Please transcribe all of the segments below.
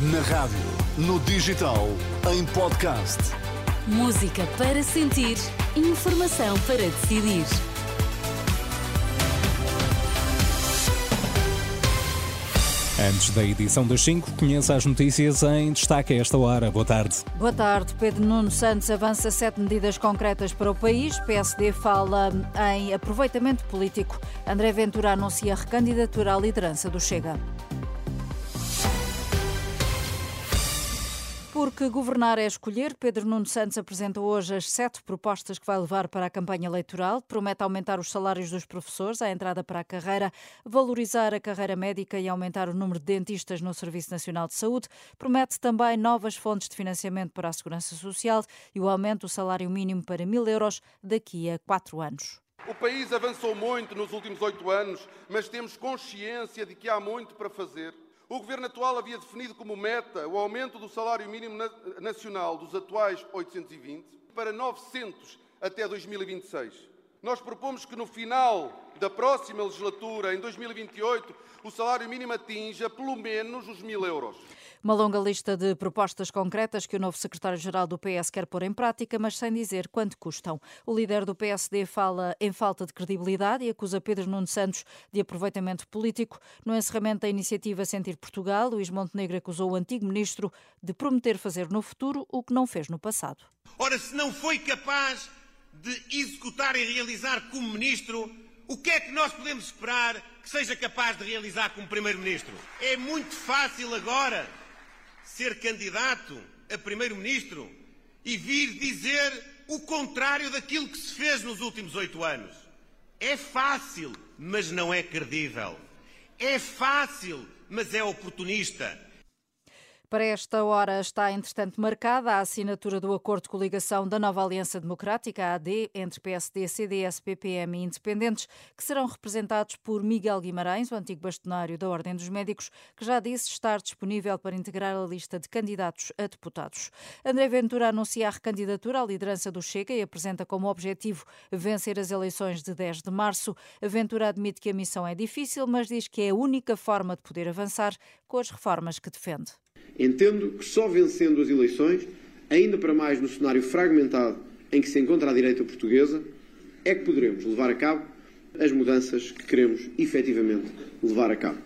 Na rádio, no digital, em podcast. Música para sentir, informação para decidir. Antes da edição das 5, conheça as notícias em destaque a esta hora. Boa tarde. Boa tarde. Pedro Nuno Santos avança sete medidas concretas para o país. PSD fala em aproveitamento político. André Ventura anuncia recandidatura à liderança do Chega. Porque governar é escolher, Pedro Nuno Santos apresenta hoje as sete propostas que vai levar para a campanha eleitoral. Promete aumentar os salários dos professores à entrada para a carreira, valorizar a carreira médica e aumentar o número de dentistas no Serviço Nacional de Saúde. Promete também novas fontes de financiamento para a Segurança Social e o aumento do salário mínimo para mil euros daqui a quatro anos. O país avançou muito nos últimos oito anos, mas temos consciência de que há muito para fazer. O governo atual havia definido como meta o aumento do salário mínimo nacional dos atuais 820 para 900 até 2026. Nós propomos que no final da próxima legislatura, em 2028, o salário mínimo atinja pelo menos os mil euros. Uma longa lista de propostas concretas que o novo secretário-geral do PS quer pôr em prática, mas sem dizer quanto custam. O líder do PSD fala em falta de credibilidade e acusa Pedro Nuno Santos de aproveitamento político. No encerramento da iniciativa Sentir Portugal, Luís Montenegro acusou o antigo ministro de prometer fazer no futuro o que não fez no passado. Ora, se não foi capaz de executar e realizar como ministro, o que é que nós podemos esperar que seja capaz de realizar como primeiro-ministro? É muito fácil agora ser candidato a primeiro-ministro e vir dizer o contrário daquilo que se fez nos últimos oito anos. É fácil, mas não é credível. É fácil, mas é oportunista. Para esta hora está, entretanto, marcada a assinatura do acordo de coligação da nova Aliança Democrática, AD, entre PSD, CDS, PPM e independentes, que serão representados por Miguel Guimarães, o antigo bastonário da Ordem dos Médicos, que já disse estar disponível para integrar a lista de candidatos a deputados. André Ventura anuncia a recandidatura à liderança do Chega e apresenta como objetivo vencer as eleições de 10 de março. Ventura admite que a missão é difícil, mas diz que é a única forma de poder avançar com as reformas que defende. Entendo que só vencendo as eleições, ainda para mais no cenário fragmentado em que se encontra a direita portuguesa, é que poderemos levar a cabo as mudanças que queremos efetivamente levar a cabo.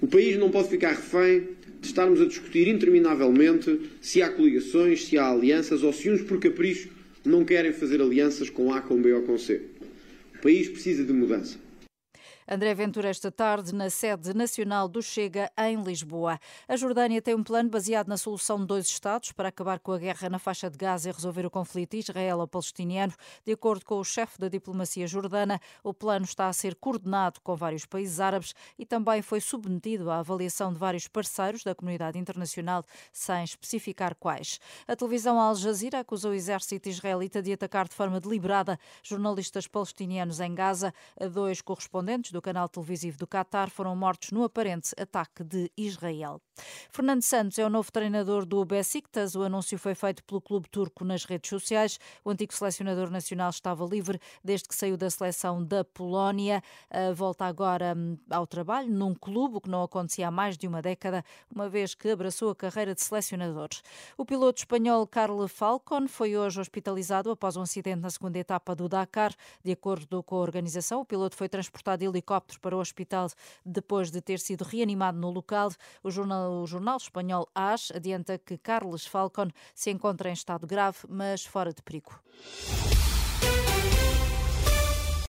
O país não pode ficar refém de estarmos a discutir interminavelmente se há coligações, se há alianças ou se uns por capricho não querem fazer alianças com A, com B ou com C. O país precisa de mudança. André Ventura esta tarde na sede nacional do Chega em Lisboa. A Jordânia tem um plano baseado na solução de dois Estados para acabar com a guerra na faixa de Gaza e resolver o conflito israelo-palestiniano. De acordo com o chefe da diplomacia jordana, o plano está a ser coordenado com vários países árabes e também foi submetido à avaliação de vários parceiros da comunidade internacional, sem especificar quais. A televisão Al Jazeera acusou o exército israelita de atacar de forma deliberada jornalistas palestinianos em Gaza. Dois correspondentes do do canal televisivo do Qatar foram mortos no aparente ataque de Israel. Fernando Santos é o novo treinador do Besiktas. O anúncio foi feito pelo clube turco nas redes sociais. O antigo selecionador nacional estava livre desde que saiu da seleção da Polónia. Volta agora hum, ao trabalho num clube, que não acontecia há mais de uma década, uma vez que abraçou a carreira de selecionador. O piloto espanhol Carlos Falcon foi hoje hospitalizado após um acidente na segunda etapa do Dakar. De acordo com a organização, o piloto foi transportado de helicóptero para o hospital depois de ter sido reanimado no local. O jornal, o jornal espanhol AS adianta que Carlos Falcon se encontra em estado grave, mas fora de perigo.